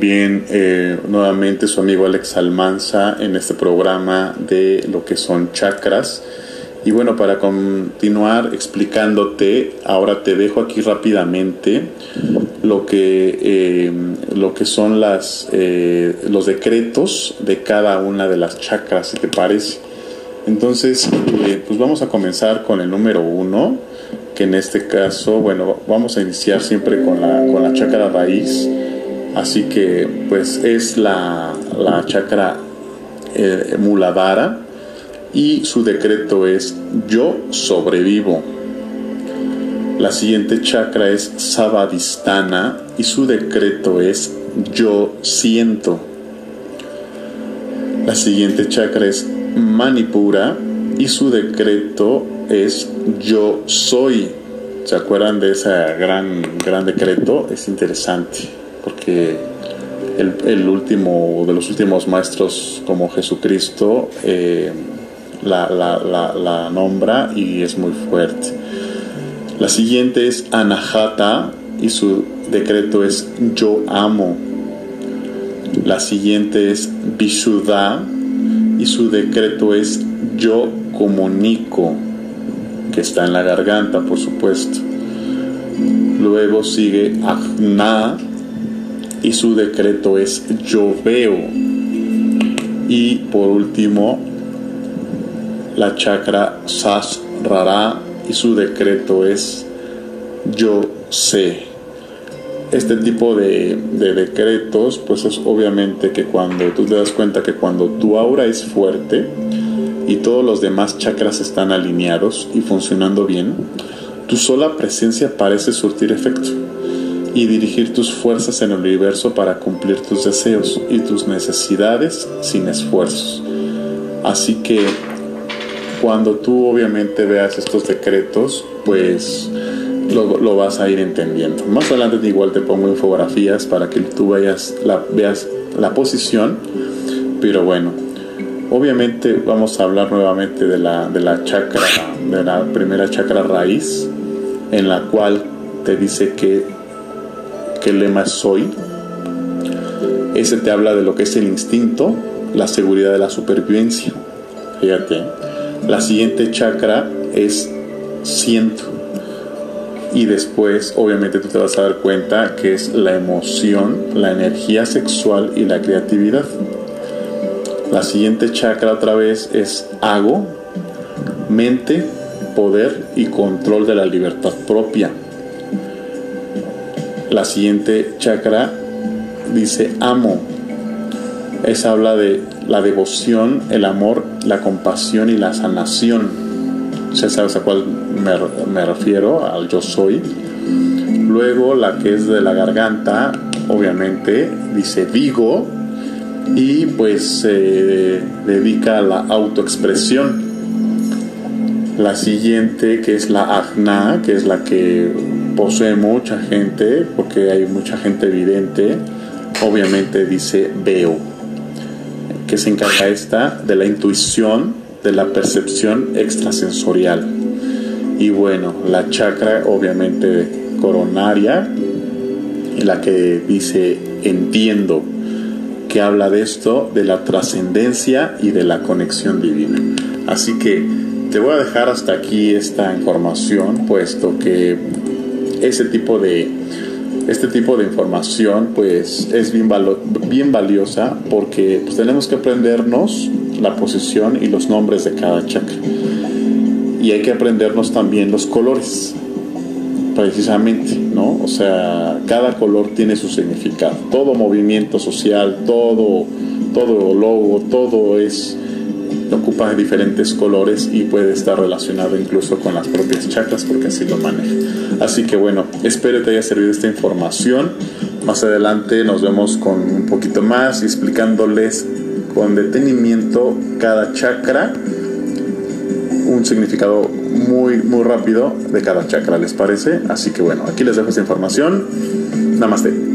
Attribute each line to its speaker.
Speaker 1: nuevamente su amigo Alex Almanza en este programa de lo que son chakras. Y bueno, para continuar explicándote, ahora te dejo aquí rápidamente lo que, eh, lo que son las, eh, los decretos de cada una de las chakras, si te parece. Entonces, eh, pues vamos a comenzar con el número uno, que en este caso, bueno, vamos a iniciar siempre con la, con la chakra raíz Así que pues es la, la chakra eh, Muladhara y su decreto es yo sobrevivo. La siguiente chakra es Savadhisthana y su decreto es yo siento. La siguiente chakra es Manipura y su decreto es yo soy. ¿Se acuerdan de ese gran, gran decreto? Es interesante porque el, último de los últimos maestros como Jesucristo eh, la, nombra y es muy fuerte. La siguiente es Anahata y su decreto es yo amo. La siguiente es Vishuddha y su decreto es yo comunico, que está en la garganta, por supuesto. Luego sigue Agna y su decreto es yo veo. Y por último, la chakra Sasrara y su decreto es yo sé. Este tipo de, de, decretos, pues es obviamente que cuando tú te das cuenta que cuando tu aura es fuerte y todos los demás chakras están alineados y funcionando bien, tu sola presencia parece surtir efecto y dirigir tus fuerzas en el universo para cumplir tus deseos y tus necesidades sin esfuerzos. Así que cuando tú obviamente veas estos decretos, pues lo, vas a ir entendiendo. Más adelante igual te pongo infografías para que tú vayas, la, veas la posición, pero bueno, obviamente vamos a hablar nuevamente de la, de la chakra, de la primera chakra raíz, en la cual te dice que el lema soy. Ese te habla de lo que es el instinto, la seguridad de la supervivencia. Fíjate. La siguiente chakra es siento. Y después, obviamente, tú te vas a dar cuenta que es la emoción, la energía sexual y la creatividad. La siguiente chakra otra vez es hago, mente, poder y control de la libertad propia. La siguiente chakra dice amo. Esa habla de la devoción, el amor, la compasión y la sanación. Ya sabes a cuál me, refiero, al yo soy. Luego la que es de la garganta, obviamente, dice Vigo y pues se dedica a la autoexpresión. La siguiente que es la Agna, que es la que posee mucha gente, porque hay mucha gente evidente, obviamente dice veo, que se encarga esta de la intuición, de la percepción extrasensorial. Y bueno, la chakra obviamente coronaria, la que dice entiendo, que habla de esto, de la trascendencia y de la conexión divina. Así que te voy a dejar hasta aquí esta información, puesto que ese tipo de este tipo de información pues es bien, bien valiosa porque pues, tenemos que aprendernos la posición y los nombres de cada chakra. Y hay que aprendernos también los colores precisamente no o sea cada color tiene su significado. Todo movimiento social todo todo logo todo es ocupa diferentes colores y puede estar relacionado incluso con las propias chakras porque así lo maneja. Así que bueno, espero te haya servido esta información. Más adelante nos vemos con un poquito más explicándoles con detenimiento cada chakra, un significado muy muy rápido de cada chakra, ¿les parece? Así que bueno, aquí les dejo esta información. Namaste.